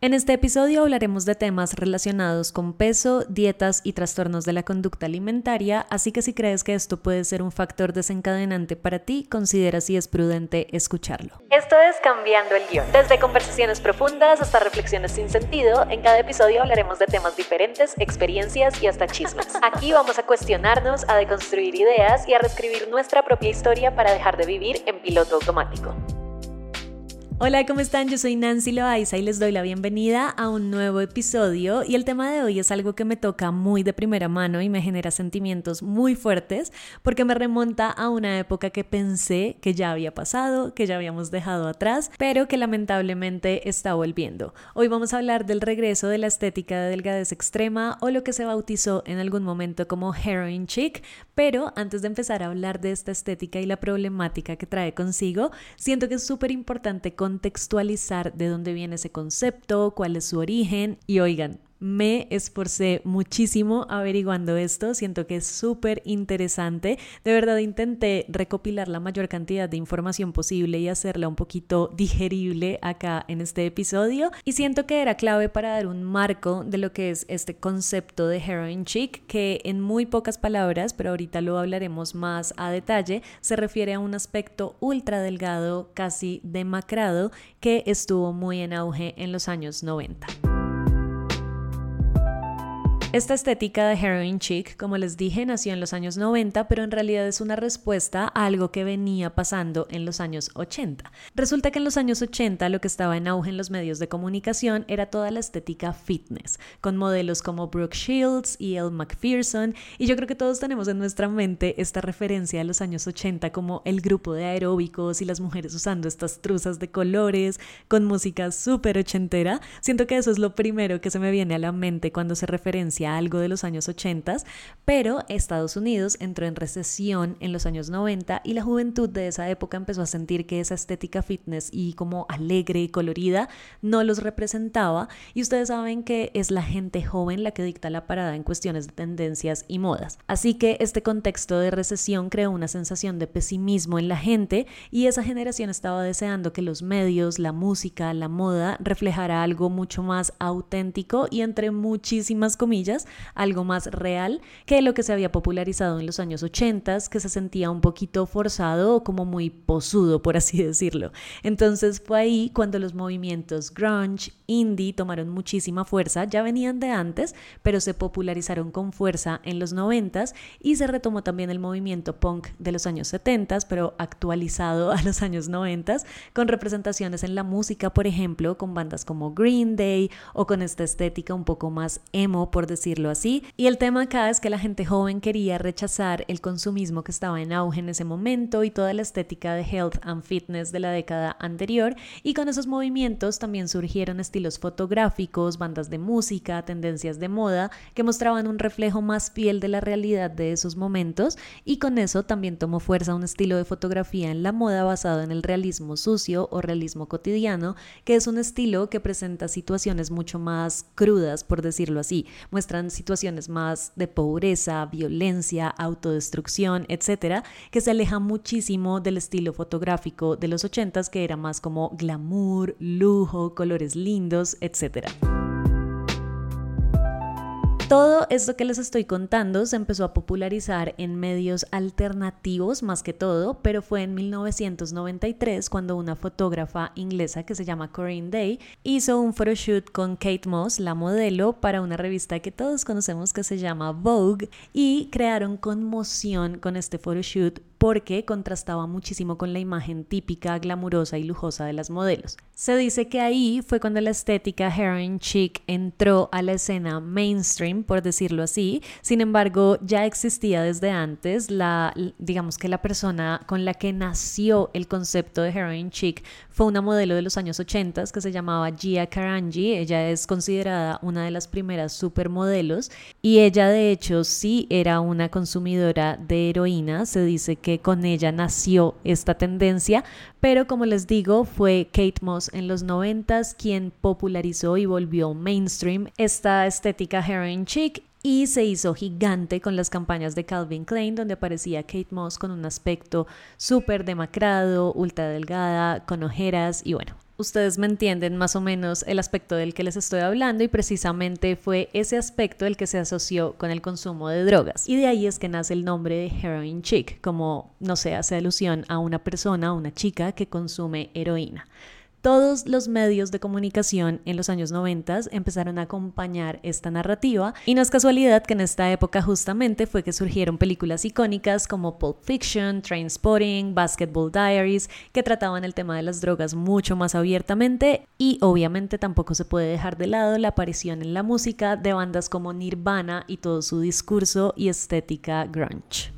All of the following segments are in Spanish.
En este episodio hablaremos de temas relacionados con peso, dietas y trastornos de la conducta alimentaria, así que si crees que esto puede ser un factor desencadenante para ti, considera si es prudente escucharlo. Esto es Cambiando el Guión. Desde conversaciones profundas hasta reflexiones sin sentido, en cada episodio hablaremos de temas diferentes, experiencias y hasta chismes. Aquí vamos a cuestionarnos, a deconstruir ideas y a reescribir nuestra propia historia para dejar de vivir en piloto automático. Hola, ¿cómo están? Yo soy Nancy Loaiza y les doy la bienvenida a un nuevo episodio y el tema de hoy es algo que me toca muy de primera mano y me genera sentimientos muy fuertes porque me remonta a una época que pensé que ya había pasado, que ya habíamos dejado atrás, pero que lamentablemente está volviendo. Hoy vamos a hablar del regreso de la estética de delgadez extrema o lo que se bautizó en algún momento como heroin chic, pero antes de empezar a hablar de esta estética y la problemática que trae consigo, siento que es súper importante contextualizar de dónde viene ese concepto, cuál es su origen. Y oigan, me esforcé muchísimo averiguando esto, siento que es súper interesante. De verdad intenté recopilar la mayor cantidad de información posible y hacerla un poquito digerible acá en este episodio. Y siento que era clave para dar un marco de lo que es este concepto de heroin chic, que en muy pocas palabras, pero ahorita lo hablaremos más a detalle, se refiere a un aspecto ultra delgado, casi demacrado, que estuvo muy en auge en los años 90. Esta estética de heroin chic, como les dije, nació en los años 90, pero en realidad es una respuesta a algo que venía pasando en los años 80. Resulta que en los años 80 lo que estaba en auge en los medios de comunicación era toda la estética fitness, con modelos como Brooke Shields y Elle McPherson, y yo creo que todos tenemos en nuestra mente esta referencia a los años 80 como el grupo de aeróbicos y las mujeres usando estas truzas de colores con música súper ochentera. Siento que eso es lo primero que se me viene a la mente cuando se referencia algo de los años 80, pero Estados Unidos entró en recesión en los años 90 y la juventud de esa época empezó a sentir que esa estética fitness y como alegre y colorida no los representaba y ustedes saben que es la gente joven la que dicta la parada en cuestiones de tendencias y modas. Así que este contexto de recesión creó una sensación de pesimismo en la gente y esa generación estaba deseando que los medios, la música, la moda reflejara algo mucho más auténtico y entre muchísimas comillas algo más real que lo que se había popularizado en los años 80, que se sentía un poquito forzado o como muy posudo, por así decirlo. Entonces fue ahí cuando los movimientos grunge, indie tomaron muchísima fuerza, ya venían de antes, pero se popularizaron con fuerza en los 90 y se retomó también el movimiento punk de los años 70, pero actualizado a los años 90, con representaciones en la música, por ejemplo, con bandas como Green Day o con esta estética un poco más emo, por decirlo así. Y el tema acá es que la gente joven quería rechazar el consumismo que estaba en auge en ese momento y toda la estética de health and fitness de la década anterior. Y con esos movimientos también surgieron estilos fotográficos, bandas de música, tendencias de moda que mostraban un reflejo más fiel de la realidad de esos momentos. Y con eso también tomó fuerza un estilo de fotografía en la moda basado en el realismo sucio o realismo cotidiano, que es un estilo que presenta situaciones mucho más crudas, por decirlo así muestran situaciones más de pobreza, violencia, autodestrucción, etcétera, que se aleja muchísimo del estilo fotográfico de los 80s que era más como glamour, lujo, colores lindos, etcétera. Todo esto que les estoy contando se empezó a popularizar en medios alternativos más que todo, pero fue en 1993 cuando una fotógrafa inglesa que se llama Corinne Day hizo un photoshoot con Kate Moss, la modelo, para una revista que todos conocemos que se llama Vogue y crearon conmoción con este photoshoot porque contrastaba muchísimo con la imagen típica, glamurosa y lujosa de las modelos. Se dice que ahí fue cuando la estética heroin chic entró a la escena mainstream, por decirlo así. Sin embargo, ya existía desde antes digamos que la persona con la que nació el concepto de heroin chic fue una modelo de los años 80 que se llamaba Gia Karanji. Ella es considerada una de las primeras supermodelos y ella de hecho sí era una consumidora de heroína. Se dice que con ella nació esta tendencia, pero como les digo, fue Kate Moss en los 90 quien popularizó y volvió mainstream esta estética heroin chic y se hizo gigante con las campañas de Calvin Klein donde aparecía Kate Moss con un aspecto súper demacrado, ultra delgada, con ojeras y bueno, ustedes me entienden más o menos el aspecto del que les estoy hablando y precisamente fue ese aspecto el que se asoció con el consumo de drogas. Y de ahí es que nace el nombre de heroin chick, como no sé, hace alusión a una persona, una chica que consume heroína todos los medios de comunicación en los años 90 empezaron a acompañar esta narrativa y no es casualidad que en esta época justamente fue que surgieron películas icónicas como Pulp Fiction, Trainspotting, Basketball Diaries que trataban el tema de las drogas mucho más abiertamente y obviamente tampoco se puede dejar de lado la aparición en la música de bandas como Nirvana y todo su discurso y estética grunge.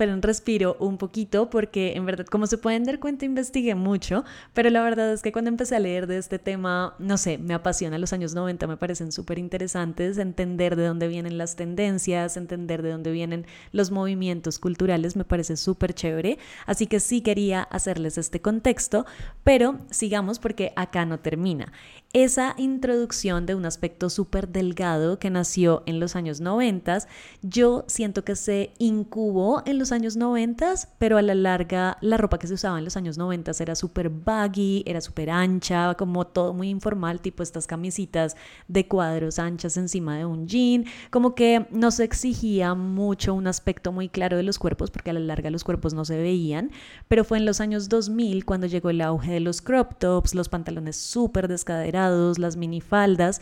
Esperen, respiro un poquito porque en verdad, como se pueden dar cuenta, investigué mucho, pero la verdad es que cuando empecé a leer de este tema, no sé, me apasiona los años 90, me parecen súper interesantes, entender de dónde vienen las tendencias, entender de dónde vienen los movimientos culturales, me parece súper chévere, así que sí quería hacerles este contexto, pero sigamos porque acá no termina esa introducción de un aspecto súper delgado que nació en los años 90, yo siento que se incubó en los años 90, pero a la larga la ropa que se usaba en los años 90 era súper baggy, era súper ancha, como todo muy informal, tipo estas camisitas de cuadros anchas encima de un jean, como que no se exigía mucho un aspecto muy claro de los cuerpos, porque a la larga los cuerpos no se veían, pero fue en los años 2000 cuando llegó el auge de los crop tops, los pantalones súper descaderados, las minifaldas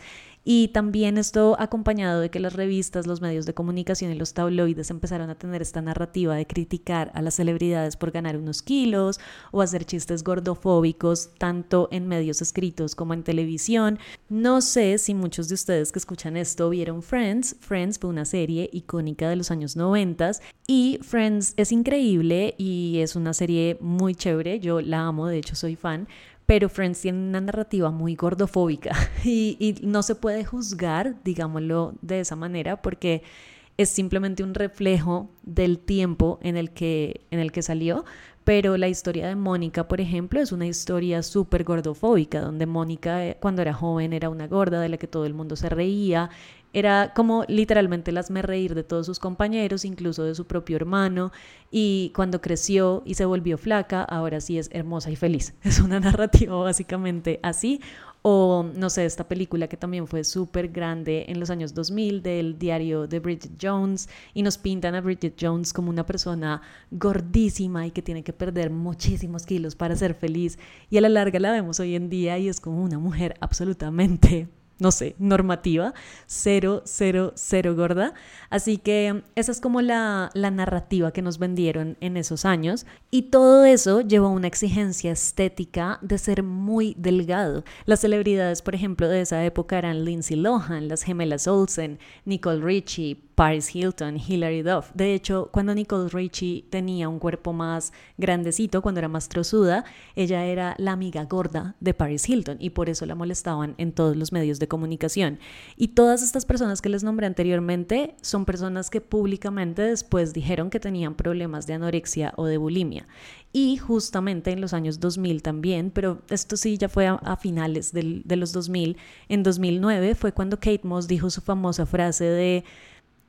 y también esto acompañado de que las revistas, los medios de comunicación y los tabloides empezaron a tener esta narrativa de criticar a las celebridades por ganar unos kilos o hacer chistes gordofóbicos tanto en medios escritos como en televisión. No sé si muchos de ustedes que escuchan esto vieron Friends. Friends fue una serie icónica de los años 90 y Friends es increíble y es una serie muy chévere. Yo la amo, de hecho soy fan pero Friends tiene una narrativa muy gordofóbica y, no se puede juzgar, digámoslo de esa manera, porque es simplemente un reflejo del tiempo en el que, en el que salió. Pero la historia de Mónica, por ejemplo, es una historia súper gordofóbica, donde Mónica eh, cuando era joven era una gorda de la que todo el mundo se reía, era como literalmente las me reír de todos sus compañeros, incluso de su propio hermano. Y cuando creció y se volvió flaca, ahora sí es hermosa y feliz. Es una narrativa básicamente así. O no sé, esta película que también fue súper grande en los años 2000 del diario de Bridget Jones y nos pintan a Bridget Jones como una persona gordísima y que tiene que perder muchísimos kilos para ser feliz. Y a la larga la vemos hoy en día y es como una mujer absolutamente no sé, normativa, cero, cero, cero gorda. Así que esa es como la, narrativa que nos vendieron en esos años. Y todo eso llevó a una exigencia estética de ser muy delgado. Las celebridades, por ejemplo, de esa época eran Lindsay Lohan, las gemelas Olsen, Nicole Richie, Paris Hilton, Hilary Duff. De hecho, cuando Nicole Richie tenía un cuerpo más grandecito, cuando era más trozuda, ella era la amiga gorda de Paris Hilton y por eso la molestaban en todos los medios de comunicación. Y todas estas personas que les nombré anteriormente son personas que públicamente después dijeron que tenían problemas de anorexia o de bulimia. Y justamente en los años 2000 también, pero esto sí ya fue a, finales de los 2000, en 2009 fue cuando Kate Moss dijo su famosa frase de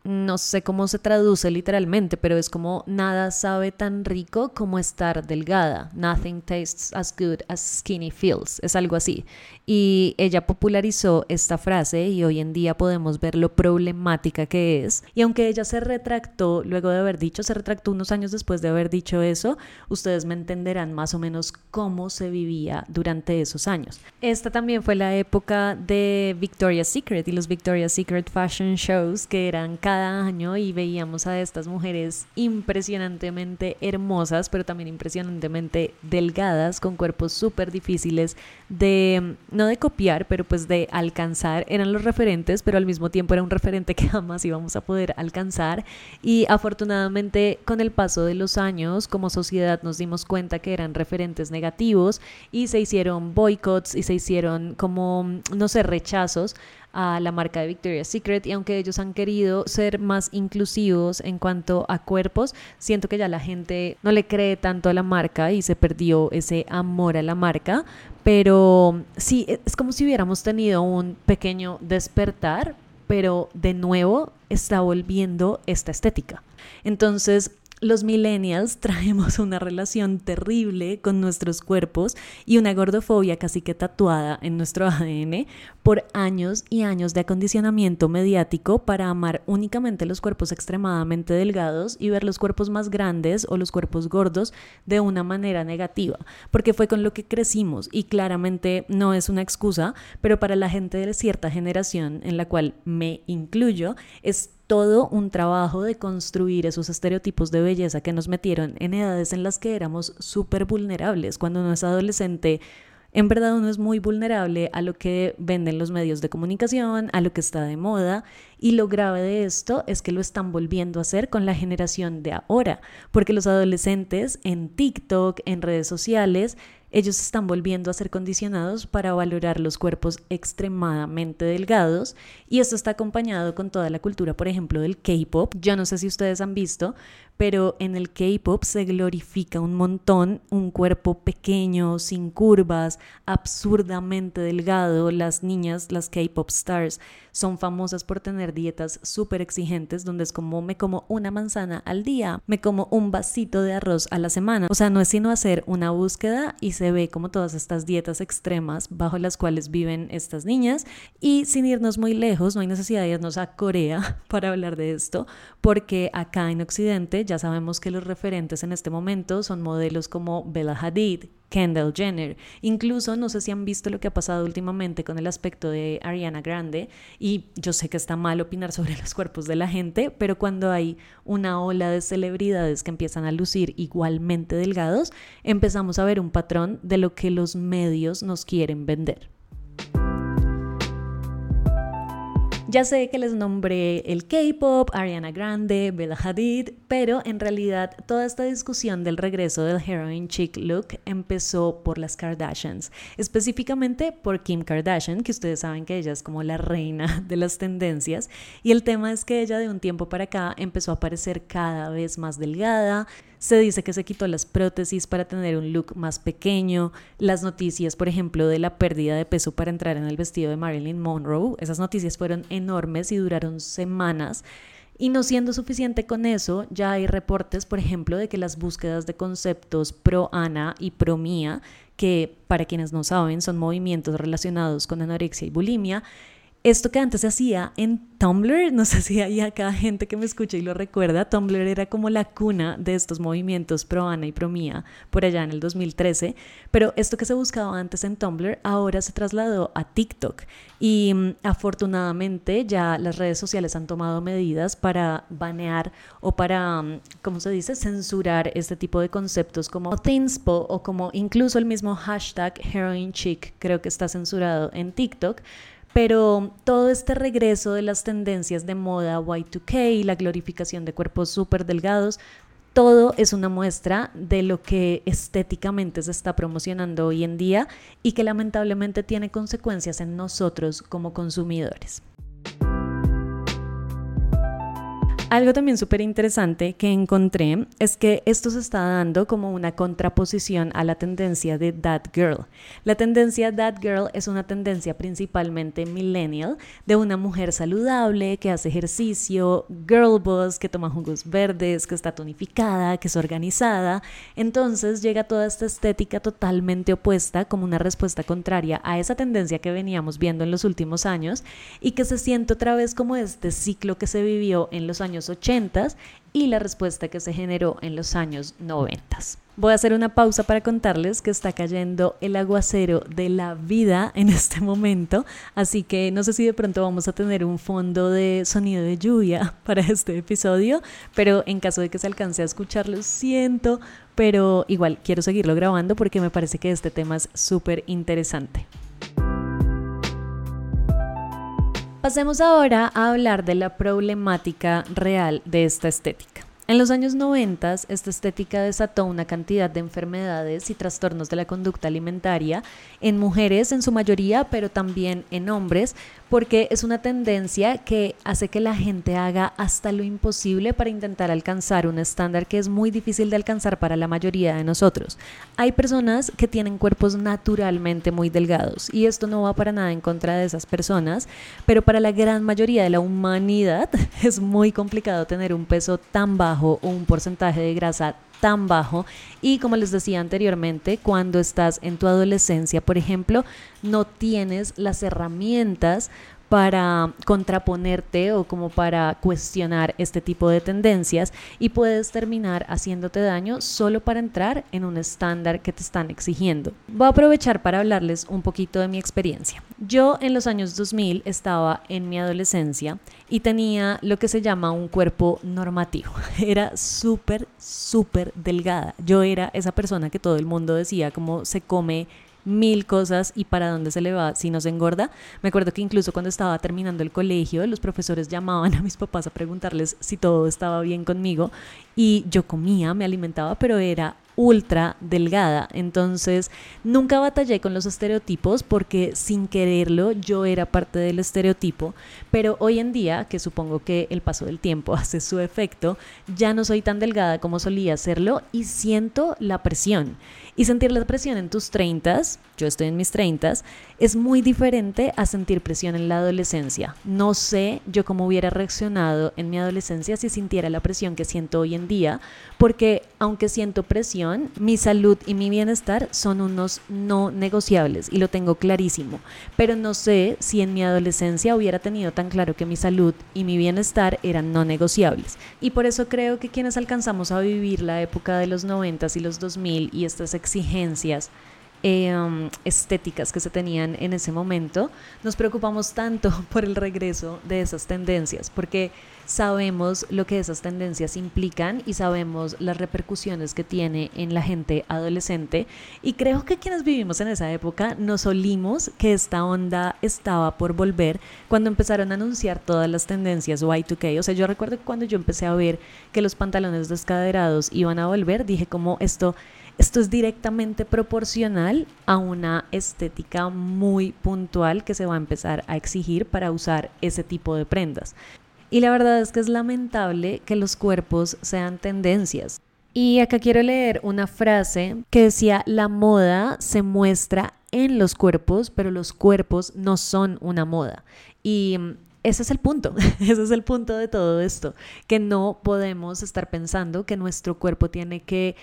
no sé cómo se traduce literalmente, pero es como nada sabe tan rico como estar delgada. Nothing tastes as good as skinny feels. Es algo así. Y ella popularizó esta frase y hoy en día podemos ver lo problemática que es. Y aunque ella se retractó luego de haber dicho, se retractó unos años después de haber dicho eso, ustedes me entenderán más o menos cómo se vivía durante esos años. Esta también fue la época de Victoria's Secret y los Victoria's Secret Fashion Shows que eran año y veíamos a estas mujeres impresionantemente hermosas, pero también impresionantemente delgadas, con cuerpos súper difíciles de no de copiar, pero pues de alcanzar, eran los referentes, pero al mismo tiempo era un referente que jamás íbamos a poder alcanzar. Y afortunadamente con el paso de los años, como sociedad nos dimos cuenta que eran referentes negativos y se hicieron boicots y se hicieron como, no sé, rechazos a la marca de Victoria's Secret y aunque ellos han querido ser más inclusivos en cuanto a cuerpos, siento que ya la gente no le cree tanto a la marca y se perdió ese amor a la marca, pero sí, es como si hubiéramos tenido un pequeño despertar, pero de nuevo está volviendo esta estética. Entonces, Los millennials traemos una relación terrible con nuestros cuerpos y una gordofobia casi que tatuada en nuestro ADN por años y años de acondicionamiento mediático para amar únicamente los cuerpos extremadamente delgados y ver los cuerpos más grandes o los cuerpos gordos de una manera negativa, porque fue con lo que crecimos y claramente no es una excusa, pero para la gente de cierta generación en la cual me incluyo es todo un trabajo de construir esos estereotipos de belleza que nos metieron en edades en las que éramos súper vulnerables. Cuando uno es adolescente, en verdad uno es muy vulnerable a lo que venden los medios de comunicación, a lo que está de moda, y lo grave de esto es que lo están volviendo a hacer con la generación de ahora, porque los adolescentes en TikTok, en redes sociales, ellos están volviendo a ser condicionados para valorar los cuerpos extremadamente delgados y esto está acompañado con toda la cultura, por ejemplo, del K-Pop. Yo no sé si ustedes han visto, pero en el K-Pop se glorifica un montón un cuerpo pequeño, sin curvas, absurdamente delgado. Las niñas, las K-Pop stars, son famosas por tener dietas súper exigentes donde es como me como una manzana al día, me como un vasito de arroz a la semana. O sea, no es sino hacer una búsqueda y se ve como todas estas dietas extremas bajo las cuales viven estas niñas. Y sin irnos muy lejos, no hay necesidad de irnos a Corea para hablar de esto, porque acá en Occidente ya sabemos que los referentes en este momento son modelos como Bella Hadid, Kendall Jenner. Incluso no sé si han visto lo que ha pasado últimamente con el aspecto de Ariana Grande y yo sé que está mal opinar sobre los cuerpos de la gente, pero cuando hay una ola de celebridades que empiezan a lucir igualmente delgados, empezamos a ver un patrón de lo que los medios nos quieren vender. Ya sé que les nombré el K-pop, Ariana Grande, Bella Hadid, pero en realidad toda esta discusión del regreso del heroin chic look empezó por las Kardashians, específicamente por Kim Kardashian, que ustedes saben que ella es como la reina de las tendencias, y el tema es que ella de un tiempo para acá empezó a parecer cada vez más delgada, se dice que se quitó las prótesis para tener un look más pequeño. Las noticias, por ejemplo, de la pérdida de peso para entrar en el vestido de Marilyn Monroe, esas noticias fueron enormes y duraron semanas. Y no siendo suficiente con eso, ya hay reportes, por ejemplo, de que las búsquedas de conceptos pro Ana y pro Mía, que para quienes no saben son movimientos relacionados con anorexia y bulimia, esto que antes se hacía en Tumblr, no sé si hay acá gente que me escucha y lo recuerda, Tumblr era como la cuna de estos movimientos pro Ana y pro Mía por allá en el 2013, pero esto que se buscaba antes en Tumblr ahora se trasladó a TikTok y mm, afortunadamente ya las redes sociales han tomado medidas para banear o para, mm, ¿cómo se dice?, censurar este tipo de conceptos como Thinspo o como incluso el mismo hashtag Heroin Chic creo que está censurado en TikTok pero todo este regreso de las tendencias de moda Y2K y la glorificación de cuerpos súper delgados, todo es una muestra de lo que estéticamente se está promocionando hoy en día y que lamentablemente tiene consecuencias en nosotros como consumidores. Algo también súper interesante que encontré es que esto se está dando como una contraposición a la tendencia de That Girl. La tendencia That Girl es una tendencia principalmente millennial de una mujer saludable que hace ejercicio, girl boss, que toma jugos verdes, que está tonificada, que es organizada. Entonces llega toda esta estética totalmente opuesta como una respuesta contraria a esa tendencia que veníamos viendo en los últimos años y que se siente otra vez como este ciclo que se vivió en los años 80 y la respuesta que se generó en los años 90. Voy a hacer una pausa para contarles que está cayendo el aguacero de la vida en este momento, así que no sé si de pronto vamos a tener un fondo de sonido de lluvia para este episodio, pero en caso de que se alcance a escucharlo, siento, pero igual quiero seguirlo grabando porque me parece que este tema es súper interesante. Pasemos ahora a hablar de la problemática real de esta estética. En los años 90, esta estética desató una cantidad de enfermedades y trastornos de la conducta alimentaria en mujeres en su mayoría, pero también en hombres, porque es una tendencia que hace que la gente haga hasta lo imposible para intentar alcanzar un estándar que es muy difícil de alcanzar para la mayoría de nosotros. Hay personas que tienen cuerpos naturalmente muy delgados y esto no va para nada en contra de esas personas, pero para la gran mayoría de la humanidad es muy complicado tener un peso tan bajo o un porcentaje de grasa tan bajo. Y como les decía anteriormente, cuando estás en tu adolescencia, por ejemplo, no tienes las herramientas para contraponerte o como para cuestionar este tipo de tendencias y puedes terminar haciéndote daño solo para entrar en un estándar que te están exigiendo. Voy a aprovechar para hablarles un poquito de mi experiencia. Yo en los años 2000 estaba en mi adolescencia y tenía lo que se llama un cuerpo normativo. Era súper, súper delgada. Yo era esa persona que todo el mundo decía como se come mil cosas y para dónde se le va si no se engorda. Me acuerdo que incluso cuando estaba terminando el colegio, los profesores llamaban a mis papás a preguntarles si todo estaba bien conmigo y yo comía, me alimentaba, pero era ultra delgada. Entonces, nunca batallé con los estereotipos porque sin quererlo yo era parte del estereotipo, pero hoy en día, que supongo que el paso del tiempo hace su efecto, ya no soy tan delgada como solía serlo y siento la presión. Y sentir la presión en tus 30, yo estoy en mis 30, es muy diferente a sentir presión en la adolescencia. No sé yo cómo hubiera reaccionado en mi adolescencia si sintiera la presión que siento hoy en día, porque aunque siento presión, mi salud y mi bienestar son unos no negociables y lo tengo clarísimo. Pero no sé si en mi adolescencia hubiera tenido tan claro que mi salud y mi bienestar eran no negociables. Y por eso creo que quienes alcanzamos a vivir la época de los 90 y los 2000 y estas exigencias em, estéticas que se tenían en ese momento, nos preocupamos tanto por el regreso de esas tendencias, porque sabemos lo que esas tendencias implican y sabemos las repercusiones que tiene en la gente adolescente. Y creo que quienes vivimos en esa época nos olimos que esta onda estaba por volver cuando empezaron a anunciar todas las tendencias Y2K, o sea, yo recuerdo cuando yo empecé a ver que los pantalones descaderados iban a volver, dije como esto esto es directamente proporcional a una estética muy puntual que se va a empezar a exigir para usar ese tipo de prendas. Y la verdad es que es lamentable que los cuerpos sean tendencias. Y acá quiero leer una frase que decía, la moda se muestra en los cuerpos, pero los cuerpos no son una moda. Y mm, ese es el punto, ese es el punto de todo esto, que no podemos estar pensando que nuestro cuerpo tiene que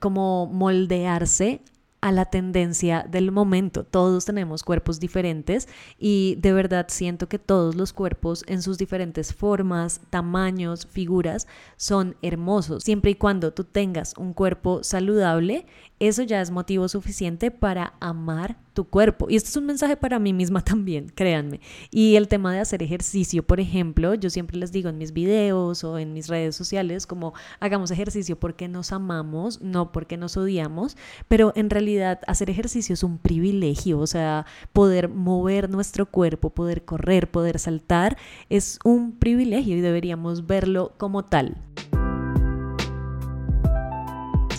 como moldearse a la tendencia del momento. Todos tenemos cuerpos diferentes y de verdad siento que todos los cuerpos en sus diferentes formas, tamaños, figuras son hermosos. Siempre y cuando tú tengas un cuerpo saludable, eso ya es motivo suficiente para amar tu cuerpo. Y este es un mensaje para mí misma también, créanme. Y el tema de hacer ejercicio, por ejemplo, yo siempre les digo en mis videos o en mis redes sociales como hagamos ejercicio porque nos amamos, no porque nos odiamos, pero en realidad hacer ejercicio es un privilegio, o sea, poder mover nuestro cuerpo, poder correr, poder saltar, es un privilegio y deberíamos verlo como tal.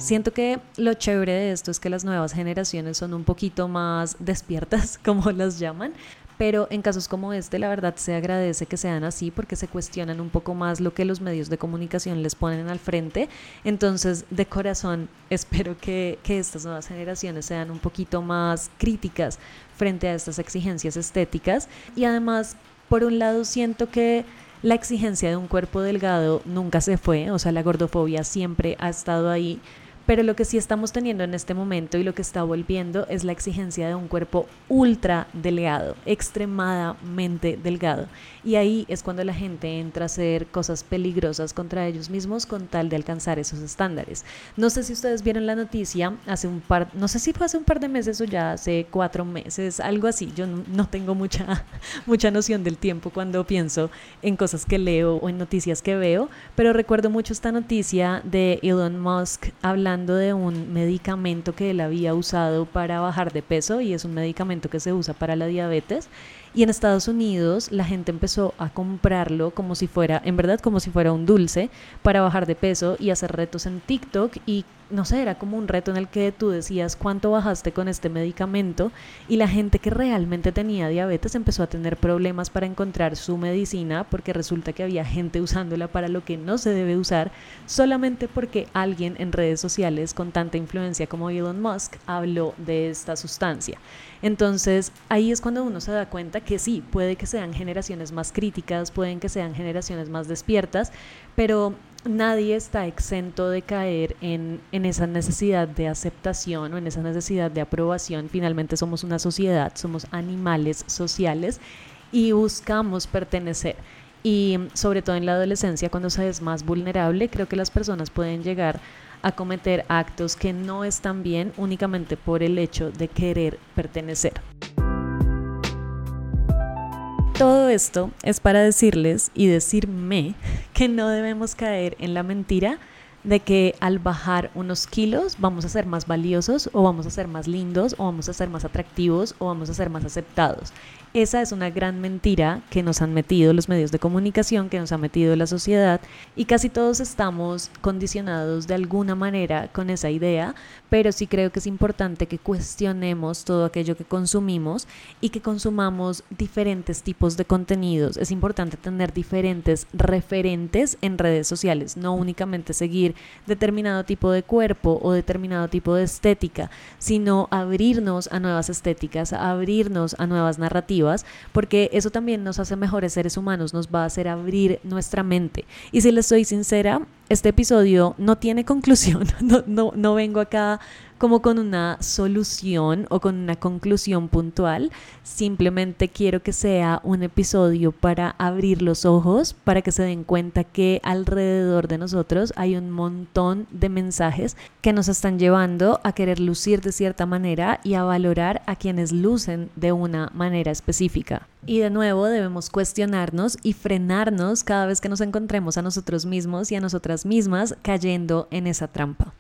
Siento que lo chévere de esto es que las nuevas generaciones son un poquito más despiertas, como las llaman, pero en casos como este la verdad se agradece que sean así porque se cuestionan un poco más lo que los medios de comunicación les ponen al frente. Entonces, de corazón, espero que, que estas nuevas generaciones sean un poquito más críticas frente a estas exigencias estéticas y además, por un lado, siento que la exigencia de un cuerpo delgado nunca se fue, o sea, la gordofobia siempre ha estado ahí pero lo que sí estamos teniendo en este momento y lo que está volviendo es la exigencia de un cuerpo ultra delgado, extremadamente delgado. Y ahí es cuando la gente entra a hacer cosas peligrosas contra ellos mismos con tal de alcanzar esos estándares. No sé si ustedes vieron la noticia hace un par, no sé si fue hace un par de meses o ya hace cuatro meses, algo así. Yo no tengo mucha, mucha noción del tiempo cuando pienso en cosas que leo o en noticias que veo, pero recuerdo mucho esta noticia de Elon Musk hablando de un medicamento que él había usado para bajar de peso y es un medicamento que se usa para la diabetes. Y en Estados Unidos la gente empezó a comprarlo como si fuera, en verdad, como si fuera un dulce para bajar de peso y hacer retos en TikTok y no sé, era como un reto en el que tú decías cuánto bajaste con este medicamento y la gente que realmente tenía diabetes empezó a tener problemas para encontrar su medicina porque resulta que había gente usándola para lo que no se debe usar solamente porque alguien en redes sociales con tanta influencia como Elon Musk habló de esta sustancia. Entonces ahí es cuando uno se da cuenta que sí, puede que sean generaciones más críticas, pueden que sean generaciones más despiertas, pero nadie está exento de caer en, en, esa necesidad de aceptación o en esa necesidad de aprobación. Finalmente somos una sociedad, somos animales sociales y buscamos pertenecer. Y sobre todo en la adolescencia, cuando se es más vulnerable, creo que las personas pueden llegar a cometer actos que no están bien únicamente por el hecho de querer pertenecer. Todo esto es para decirles y decirme que no debemos caer en la mentira de que al bajar unos kilos vamos a ser más valiosos o vamos a ser más lindos o vamos a ser más atractivos o vamos a ser más aceptados. Esa es una gran mentira que nos han metido los medios de comunicación, que nos ha metido la sociedad y casi todos estamos condicionados de alguna manera con esa idea, pero sí creo que es importante que cuestionemos todo aquello que consumimos y que consumamos diferentes tipos de contenidos. Es importante tener diferentes referentes en redes sociales, no únicamente seguir determinado tipo de cuerpo o determinado tipo de estética, sino abrirnos a nuevas estéticas, abrirnos a nuevas narrativas porque eso también nos hace mejores seres humanos, nos va a hacer abrir nuestra mente. Y si les soy sincera, este episodio no tiene conclusión, no, no, no vengo acá como con una solución o con una conclusión puntual. Simplemente quiero que sea un episodio para abrir los ojos, para que se den cuenta que alrededor de nosotros hay un montón de mensajes que nos están llevando a querer lucir de cierta manera y a valorar a quienes lucen de una manera específica. Y de nuevo debemos cuestionarnos y frenarnos cada vez que nos encontremos a nosotros mismos y a nosotras mismas cayendo en esa trampa.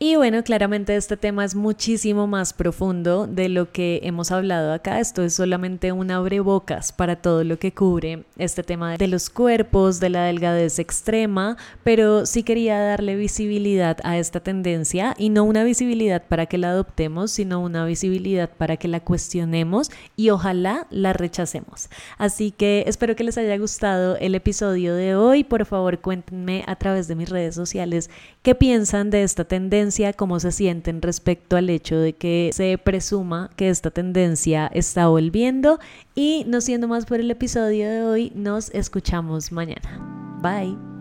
Y bueno, claramente este tema es muchísimo más profundo de lo que hemos hablado acá. Esto es solamente un abrebocas para todo lo que cubre este tema de los cuerpos, de la delgadez extrema, pero sí quería darle visibilidad a esta tendencia y no una visibilidad para que la adoptemos, sino una visibilidad para que la cuestionemos y ojalá la rechacemos. Así que espero que les haya gustado el episodio de hoy. Por favor, cuéntenme a través de mis redes sociales qué piensan de esta tendencia cómo se sienten respecto al hecho de que se presuma que esta tendencia está volviendo y no siendo más por el episodio de hoy, nos escuchamos mañana. Bye.